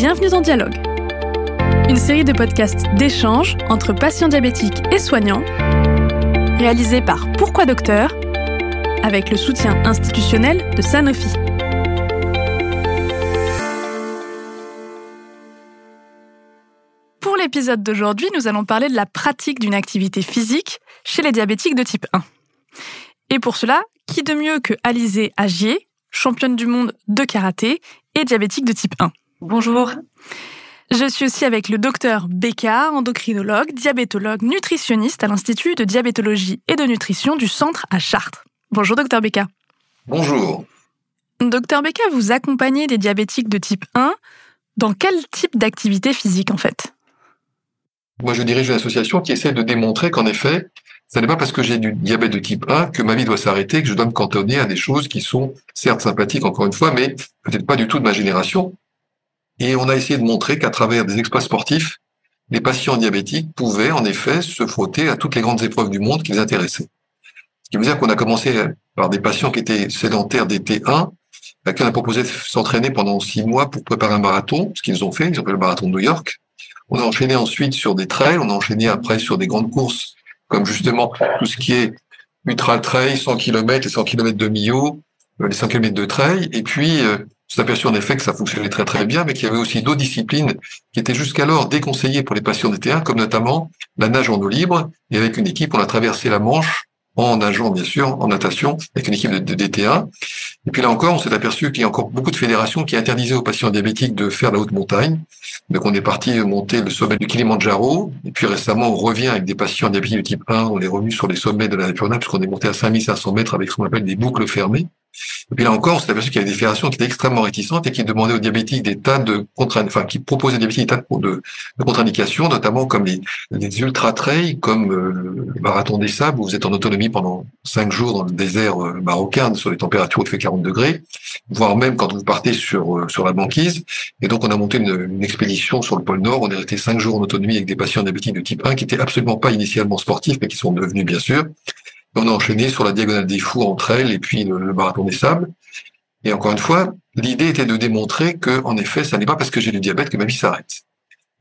bienvenue dans Dialogue. Une série de podcasts d'échange entre patients diabétiques et soignants, réalisée par Pourquoi Docteur, avec le soutien institutionnel de Sanofi. Pour l'épisode d'aujourd'hui, nous allons parler de la pratique d'une activité physique chez les diabétiques de type 1. Et pour cela, qui de mieux que Alizé Agier, championne du monde de karaté et diabétique de type 1. Bonjour. Je suis aussi avec le docteur Becca, endocrinologue, diabétologue, nutritionniste à l'Institut de diabétologie et de nutrition du centre à Chartres. Bonjour docteur Becca. Bonjour. Docteur Becca, vous accompagnez des diabétiques de type 1 dans quel type d'activité physique en fait? Moi je dirige une association qui essaie de démontrer qu'en effet, ce n'est pas parce que j'ai du diabète de type 1 que ma vie doit s'arrêter, que je dois me cantonner à des choses qui sont certes sympathiques encore une fois, mais peut-être pas du tout de ma génération. Et on a essayé de montrer qu'à travers des exploits sportifs, les patients diabétiques pouvaient en effet se frotter à toutes les grandes épreuves du monde qui les intéressaient. Ce qui veut dire qu'on a commencé par des patients qui étaient sédentaires des T1, à qui on a proposé de s'entraîner pendant six mois pour préparer un marathon, ce qu'ils ont fait, ils ont fait le marathon de New York. On a enchaîné ensuite sur des trails, on a enchaîné après sur des grandes courses comme justement tout ce qui est ultra trail, 100 km et 100 km de Millau, euh, les 100 km de trail. Et puis, euh, s'est aperçu en effet que ça fonctionnait très très bien, mais qu'il y avait aussi d'autres disciplines qui étaient jusqu'alors déconseillées pour les patients des T1, comme notamment la nage en eau libre. Et avec une équipe, on a traversé la Manche en nageant, bien sûr, en natation, avec une équipe de, de DT1. Et puis là encore, on s'est aperçu qu'il y a encore beaucoup de fédérations qui interdisaient aux patients diabétiques de faire la haute montagne. Donc on est parti monter le sommet du Kilimanjaro. Et puis récemment, on revient avec des patients diabétiques de type 1. On est revenu sur les sommets de la Napurna, puisqu'on est monté à 5500 mètres avec ce qu'on appelle des boucles fermées. Et puis là encore, on s'est aperçu qu'il y avait des fédérations qui étaient extrêmement réticentes et qui demandaient aux diabétiques des tas de contre enfin, qui proposaient aux diabétiques des tas de, contre-indications, notamment comme les, ultra-trails, comme euh, le marathon des sables, où vous êtes en autonomie pendant cinq jours dans le désert euh, marocain, sur les températures où fait 40 degrés, voire même quand vous partez sur, euh, sur la banquise. Et donc, on a monté une, une expédition sur le pôle Nord. On est resté cinq jours en autonomie avec des patients diabétiques de type 1 qui étaient absolument pas initialement sportifs, mais qui sont devenus, bien sûr. On a enchaîné sur la diagonale des fous entre elles et puis le, marathon des sables. Et encore une fois, l'idée était de démontrer que, en effet, ça n'est pas parce que j'ai du diabète que ma vie s'arrête.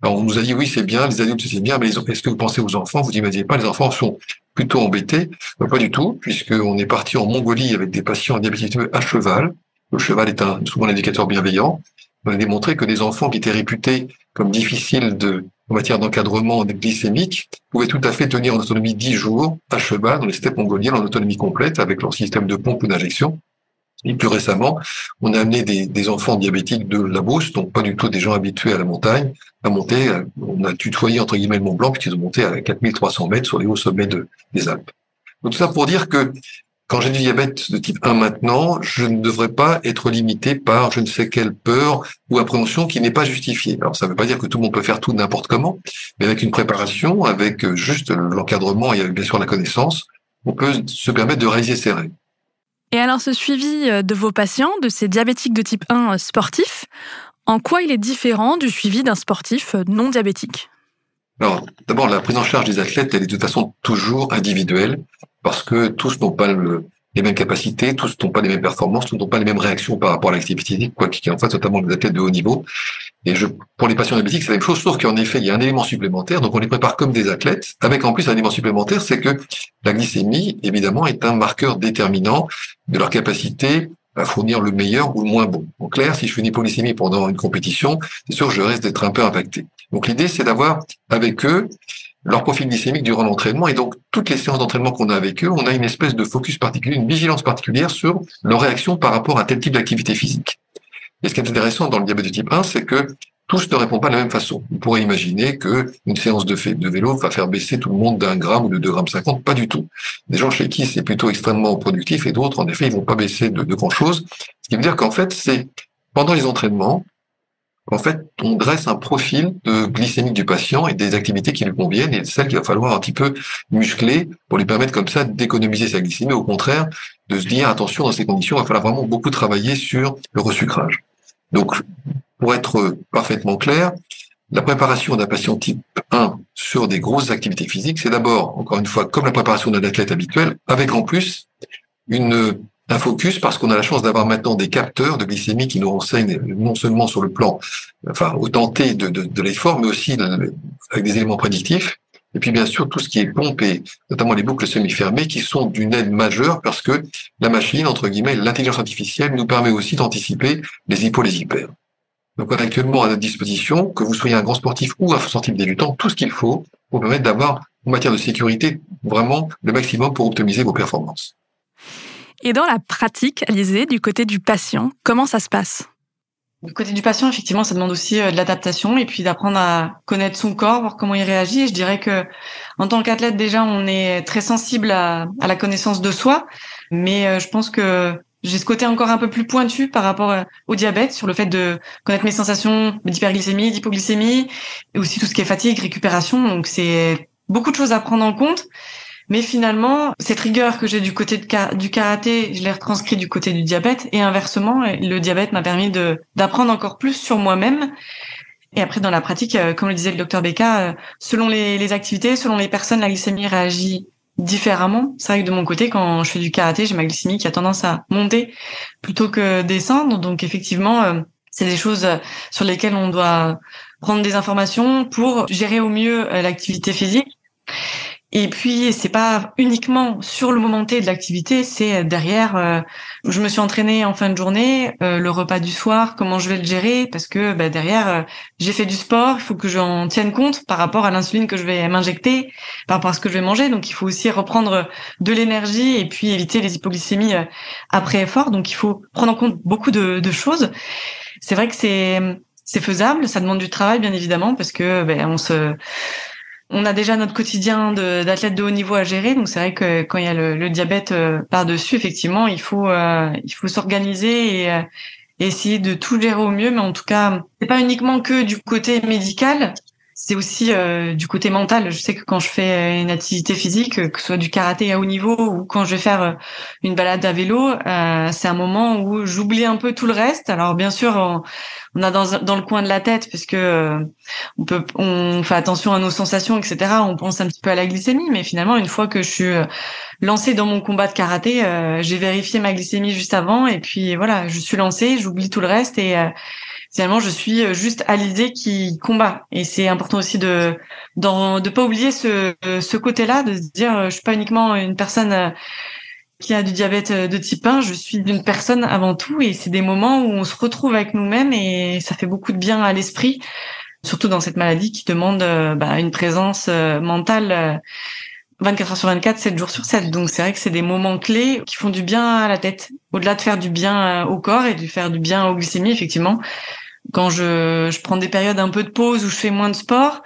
Alors, on nous a dit, oui, c'est bien, les adultes, c'est bien, mais est-ce que vous pensez aux enfants? Vous imaginez pas, les enfants sont plutôt embêtés. Mais pas du tout, puisqu'on est parti en Mongolie avec des patients diabétiques à cheval. Le cheval est un, souvent un indicateur bienveillant. On a démontré que des enfants qui étaient réputés comme difficiles de, en matière d'encadrement glycémique pouvaient tout à fait tenir en autonomie 10 jours à cheval dans les steppes mongoliennes en autonomie complète avec leur système de pompe ou d'injection. Et plus récemment, on a amené des, enfants diabétiques de la Beauce, donc pas du tout des gens habitués à la montagne, à monter. On a tutoyé entre guillemets le Mont Blanc puisqu'ils ont monté à 4300 mètres sur les hauts sommets de, des Alpes. Donc tout ça pour dire que quand j'ai du diabète de type 1 maintenant, je ne devrais pas être limité par je ne sais quelle peur ou appréhension qui n'est pas justifiée. Alors ça ne veut pas dire que tout le monde peut faire tout n'importe comment, mais avec une préparation, avec juste l'encadrement et avec bien sûr la connaissance, on peut se permettre de réaliser ses règles. Et alors ce suivi de vos patients, de ces diabétiques de type 1 sportifs, en quoi il est différent du suivi d'un sportif non diabétique? Alors, d'abord, la prise en charge des athlètes, elle est de toute façon toujours individuelle parce que tous n'ont pas le, les mêmes capacités, tous n'ont pas les mêmes performances, tous n'ont pas les mêmes réactions par rapport à l'activité physique, quoi qu'il en fasse, notamment les athlètes de haut niveau. Et je, pour les patients diabétiques, c'est la même chose, sauf qu'en effet, il y a un élément supplémentaire, donc on les prépare comme des athlètes, avec en plus un élément supplémentaire, c'est que la glycémie, évidemment, est un marqueur déterminant de leur capacité à fournir le meilleur ou le moins bon. En clair, si je fais une hypoglycémie pendant une compétition, c'est sûr je risque d'être un peu impacté. Donc l'idée, c'est d'avoir avec eux leur profil glycémique durant l'entraînement. Et donc, toutes les séances d'entraînement qu'on a avec eux, on a une espèce de focus particulier, une vigilance particulière sur leur réaction par rapport à tel type d'activité physique. Et ce qui est intéressant dans le diabète de type 1, c'est que tous ne répondent pas de la même façon. On pourrait imaginer que une séance de, vélo va faire baisser tout le monde d'un gramme ou de deux grammes cinquante. Pas du tout. Des gens chez qui c'est plutôt extrêmement productif et d'autres, en effet, ils vont pas baisser de, de grand chose. Ce qui veut dire qu'en fait, c'est pendant les entraînements, en fait, on dresse un profil de glycémique du patient et des activités qui lui conviennent et celles qu'il va falloir un petit peu muscler pour lui permettre comme ça d'économiser sa glycémie. Au contraire, de se dire, attention, dans ces conditions, il va falloir vraiment beaucoup travailler sur le resucrage. Donc, pour être parfaitement clair, la préparation d'un patient type 1 sur des grosses activités physiques, c'est d'abord, encore une fois, comme la préparation d'un athlète habituel, avec en plus une un focus parce qu'on a la chance d'avoir maintenant des capteurs de glycémie qui nous renseignent non seulement sur le plan, enfin, au de, de, de l'effort, mais aussi avec des éléments prédictifs. Et puis bien sûr tout ce qui est pompe et notamment les boucles semi-fermées qui sont d'une aide majeure parce que la machine, entre guillemets, l'intelligence artificielle nous permet aussi d'anticiper les hypo, les hyper. Donc on a actuellement à notre disposition, que vous soyez un grand sportif ou un sportif débutant, tout ce qu'il faut pour permettre d'avoir, en matière de sécurité, vraiment le maximum pour optimiser vos performances. Et dans la pratique, Alizé, du côté du patient, comment ça se passe? Du côté du patient, effectivement, ça demande aussi euh, de l'adaptation et puis d'apprendre à connaître son corps, voir comment il réagit. Et je dirais que, en tant qu'athlète, déjà, on est très sensible à, la connaissance de soi, mais euh, je pense que j'ai ce côté encore un peu plus pointu par rapport euh, au diabète, sur le fait de connaître mes sensations d'hyperglycémie, d'hypoglycémie, et aussi tout ce qui est fatigue, récupération. Donc, c'est beaucoup de choses à prendre en compte. Mais finalement, cette rigueur que j'ai du côté du karaté, je l'ai retranscrit du côté du diabète. Et inversement, le diabète m'a permis d'apprendre encore plus sur moi-même. Et après, dans la pratique, euh, comme le disait le docteur Becca, euh, selon les activités, selon les personnes, la glycémie réagit différemment. C'est vrai que de mon côté, quand je fais du karaté, j'ai ma glycémie qui a tendance à monter plutôt que descendre. Donc effectivement, euh, c'est des choses sur lesquelles on doit prendre des informations pour gérer au mieux l'activité physique. Et puis c'est pas uniquement sur le moment T de l'activité, c'est derrière. Euh, je me suis entraînée en fin de journée, euh, le repas du soir, comment je vais le gérer, parce que bah, derrière euh, j'ai fait du sport, il faut que j'en tienne compte par rapport à l'insuline que je vais m'injecter, par rapport à ce que je vais manger. Donc il faut aussi reprendre de l'énergie et puis éviter les hypoglycémies après effort. Donc il faut prendre en compte beaucoup de, de choses. C'est vrai que c'est c'est faisable, ça demande du travail bien évidemment parce que ben, on se on a déjà notre quotidien d'athlète de, haut niveau à gérer, donc c'est vrai que quand il y a le, diabète euh, par-dessus, effectivement, il faut euh, il faut s'organiser euh, et, essayer de tout gérer au mieux. Mais en tout cas, c'est pas uniquement que du côté médical, c'est aussi du côté mental. Je sais que quand je fais une activité physique, que ce soit du karaté à haut niveau ou quand je vais faire une balade à vélo, c'est un moment où j'oublie un peu tout le reste. Alors bien sûr, on a dans, le coin de la tête parce que euh, on peut on fait attention à nos sensations etc on pense un petit peu à la glycémie mais finalement une fois que je suis euh, lancée dans mon combat de karaté euh, j'ai vérifié ma glycémie juste avant et puis voilà je suis lancée j'oublie tout le reste et finalement je suis juste Alizée qui combat. Et c'est important aussi de dans, de pas oublier ce ce côté là de se dire je suis pas uniquement une personne qui a du diabète de type 1, je suis une personne avant tout. Et c'est des moments où on se retrouve avec nous-mêmes et ça fait beaucoup de bien à l'esprit, surtout dans cette maladie qui demande euh, bah, une présence euh, mentale 24 euh, heures sur 24, 7 jours sur 7. Donc c'est vrai que c'est des moments clés qui font du bien à la tête. Au-delà de faire du bien au corps et de faire du bien aux glycémies, effectivement, quand je, je prends des périodes un peu de pause où je fais moins de sport,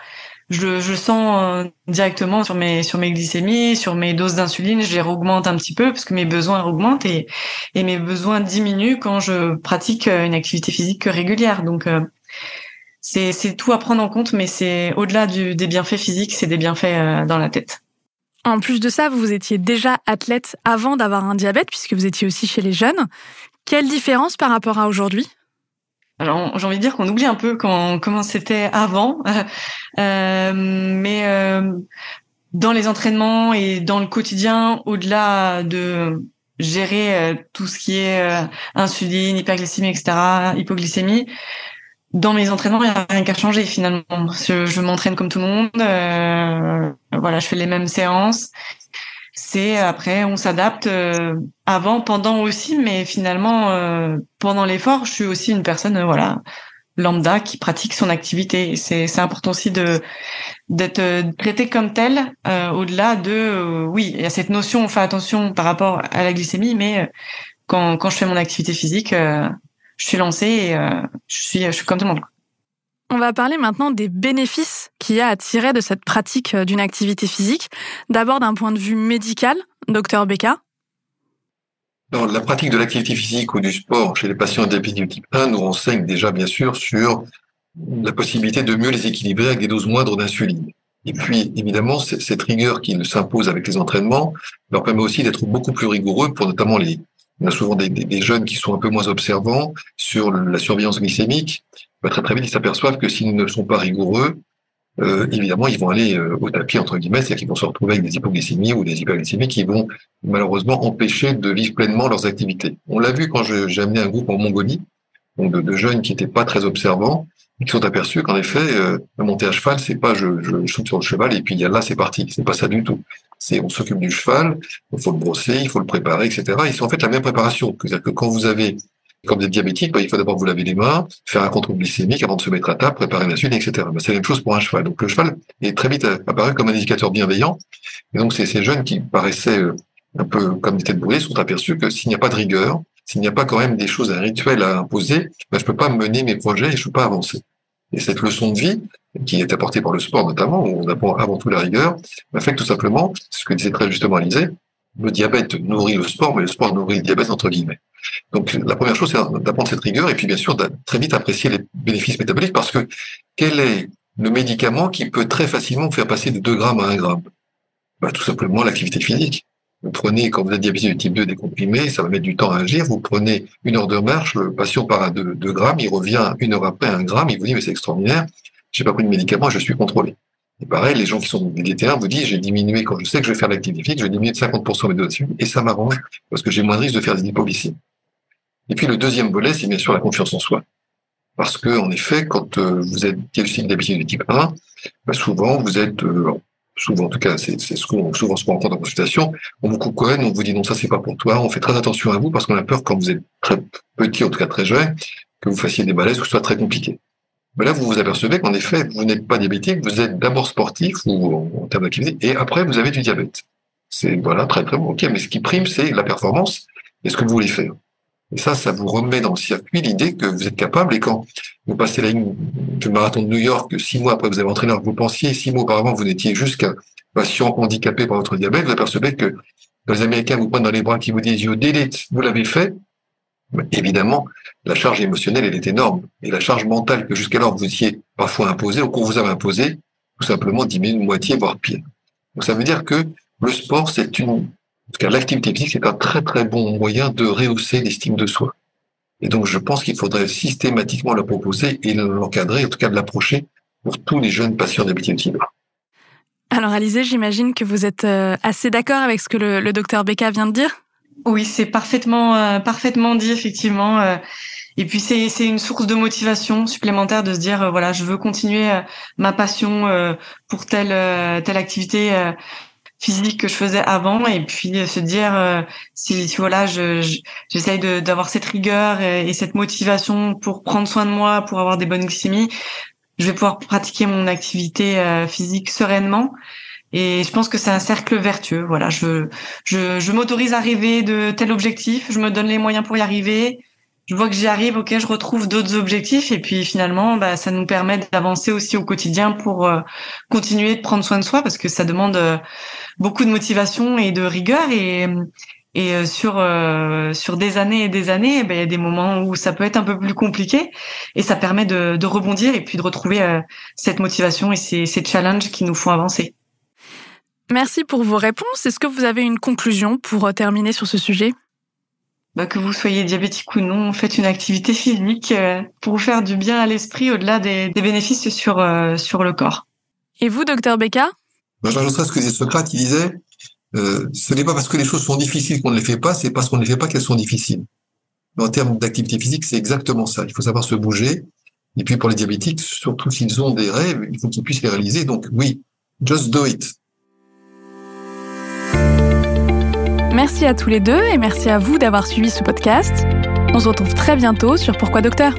je, je sens euh, directement sur mes sur mes glycémies, sur mes doses d'insuline, je les augmente un petit peu parce que mes besoins augmentent et et mes besoins diminuent quand je pratique euh, une activité physique régulière. Donc euh, c'est tout à prendre en compte, mais c'est au-delà des bienfaits physiques, c'est des bienfaits dans la tête. En plus de ça, vous étiez déjà athlète avant d'avoir un diabète, puisque vous étiez aussi chez les jeunes. Quelle différence par rapport à aujourd'hui? Alors j'ai envie de dire qu'on oublie un peu quand, comment c'était avant, euh, mais euh, dans les entraînements et dans le quotidien, au-delà de gérer euh, tout ce qui est euh, insuline, hyperglycémie, etc., hypoglycémie, dans mes entraînements, il n'y a rien qu'à changer finalement. Je, m'entraîne comme tout le monde, euh, voilà, je fais les mêmes séances c'est après on s'adapte euh, avant, pendant aussi, mais finalement euh, pendant l'effort, je suis aussi une personne euh, voilà lambda qui pratique son activité. C'est important aussi de d'être traité comme tel au-delà de oui il y a cette notion on fait attention par rapport à la glycémie, mais quand quand je fais mon activité physique, je suis lancée et je suis je suis comme tout le monde. On va parler maintenant des bénéfices qu'il y a à tirer de cette pratique euh, d'une activité physique. D'abord d'un point de vue médical, docteur Becca. la pratique de l'activité physique ou du sport chez les patients diabétiques type 1 nous renseigne déjà bien sûr sur la possibilité de mieux les équilibrer avec des doses moindres d'insuline. Et puis, évidemment, cette rigueur qui s'impose avec les entraînements leur permet aussi d'être beaucoup plus rigoureux pour notamment les, on a souvent des, jeunes qui sont un peu moins observants sur la surveillance glycémique. Très très vite, ils s'aperçoivent que s'ils ne sont pas rigoureux, euh, évidemment, ils vont aller euh, au tapis, entre guillemets, c'est-à-dire qu'ils vont se retrouver avec des hypoglycémies ou des hyperglycémies qui vont malheureusement empêcher de vivre pleinement leurs activités. On l'a vu quand j'ai amené un groupe en Mongolie, donc de jeunes qui n'étaient pas très observants, qui sont aperçus qu'en effet, euh, la montée à cheval, c'est pas je, je, saute sur le cheval et puis là c'est parti. C'est pas ça du tout. C'est on s'occupe du cheval, il faut le brosser, il faut le préparer, etc. Et c'est en fait la même préparation. C'est-à-dire que quand vous avez comme des diabétiques, bah, il faut d'abord vous laver les mains, faire un contrôle glycémique avant de se mettre à table, préparer la suite, etc. Bah, c'est la même chose pour un cheval. Donc le cheval est très vite apparu comme un indicateur bienveillant. Et donc c'est ces jeunes qui paraissaient euh, un peu comme des têtes brûlées sont aperçus que s'il n'y a pas de rigueur, s'il n'y a pas quand même des choses, un rituel à imposer, bah, je peux pas mener mes projets et je peux pas avancer. Et cette leçon de vie, qui est apportée par le sport notamment, où on apprend avant tout la rigueur, fait que tout simplement, ce que disait très justement Alizé, le diabète nourrit le sport, mais le sport nourrit le diabète entre guillemets. Donc la première chose, c'est d'apprendre cette rigueur et puis bien sûr de très vite apprécier les bénéfices métaboliques parce que quel est le médicament qui peut très facilement faire passer de 2 grammes à 1 gramme? Bah, Tout simplement l'activité physique. Vous prenez, quand vous êtes diabétique de type 2 décomprimé, ça va mettre du temps à agir. Vous prenez une heure de marche, le patient part à 2, grammes, il revient une heure après à 1 gramme, il vous dit mais c'est extraordinaire, j'ai pas pris de médicament, je suis contrôlé. Et pareil, les gens qui sont végatériens vous disent, j'ai diminué, quand je sais que je vais faire l'activité physique, je vais diminuer de 50% mes dosages et ça m'arrange parce que j'ai moins de risque de faire des hypoglycémies. Et puis le deuxième volet, c'est bien sûr la confiance en soi. Parce que, en effet, quand euh, vous êtes diagnostiqué d'habitude de type 1, bah, souvent vous êtes, euh, souvent en tout cas, c'est ce qu'on souvent se rencontre en consultation, on vous couconne, on vous dit non, ça c'est pas pour toi, on fait très attention à vous parce qu'on a peur quand vous êtes très petit, en tout cas très jeune, que vous fassiez des malaises ou que ce soit très compliqué. Mais là, vous vous apercevez qu'en effet, vous n'êtes pas diabétique, vous êtes d'abord sportif ou en, termes d'activité, et après vous avez du diabète. C'est voilà très très bon. Ok, mais ce qui prime, c'est la performance et ce que vous voulez faire. Et ça, ça vous remet dans le circuit l'idée que vous êtes capable. Et quand vous passez la ligne du marathon de New York, six mois après vous avez entraîné, vous pensiez, six mois auparavant, vous n'étiez juste qu'un patient handicapé par votre diabète, vous apercevez que les Américains vous prennent dans les bras, qui vous disent, you did vous l'avez fait. évidemment, la charge émotionnelle, elle est énorme. Et la charge mentale que jusqu'alors vous étiez parfois imposée, ou qu'on vous avait imposée, tout simplement diminue de moitié, voire pire. Donc ça veut dire que le sport, c'est une l'activité physique, c'est un très très bon moyen de rehausser l'estime de soi. Et donc, je pense qu'il faudrait systématiquement la proposer et l'encadrer, en tout cas de l'approcher pour tous les jeunes patients d'habitude Alors, Alizé, j'imagine que vous êtes euh, assez d'accord avec ce que le, docteur Becca vient de dire? Oui, c'est parfaitement, euh, parfaitement dit, effectivement. Euh. Et puis c'est c'est une source de motivation supplémentaire de se dire voilà je veux continuer ma passion pour telle telle activité physique que je faisais avant et puis se dire euh, si, voilà je j'essaye d'avoir cette rigueur et, cette motivation pour prendre soin de moi pour avoir des bonnes glycémies je vais pouvoir pratiquer mon activité euh, physique sereinement. Et je pense que c'est un cercle vertueux voilà. Je je, je m'autorise à rêver de tel objectif je me donne les moyens pour y arriver je vois que j'y arrive, ok, je retrouve d'autres objectifs et puis finalement, bah, ça nous permet d'avancer aussi au quotidien pour euh, continuer de prendre soin de soi parce que ça demande euh, beaucoup de motivation et de rigueur et et euh, sur sur des années et des années, bah, il y a des moments où ça peut être un peu plus compliqué et ça permet de, de rebondir et puis de retrouver cette motivation et ces, ces challenges qui nous font avancer. Merci pour vos réponses. Est-ce que vous avez une conclusion pour terminer sur ce sujet? Bah, que vous soyez diabétique ou non, faites une activité physique euh, pour faire du bien à l'esprit au-delà des, bénéfices sur, euh, sur le corps. Et vous, docteur Becca? Bah, J'ajouterais ce que disait Socrate, il disait, euh, ce n'est pas parce que les choses sont difficiles qu'on ne les fait pas, c'est parce qu'on ne les fait pas qu'elles sont difficiles. Mais en termes d'activité physique, c'est exactement ça. Il faut savoir se bouger. Et puis pour les diabétiques, surtout s'ils ont des rêves, il faut qu'ils puissent les réaliser. Donc oui, just do it. Merci à tous les deux et merci à vous d'avoir suivi ce podcast. On se retrouve très bientôt sur Pourquoi Docteur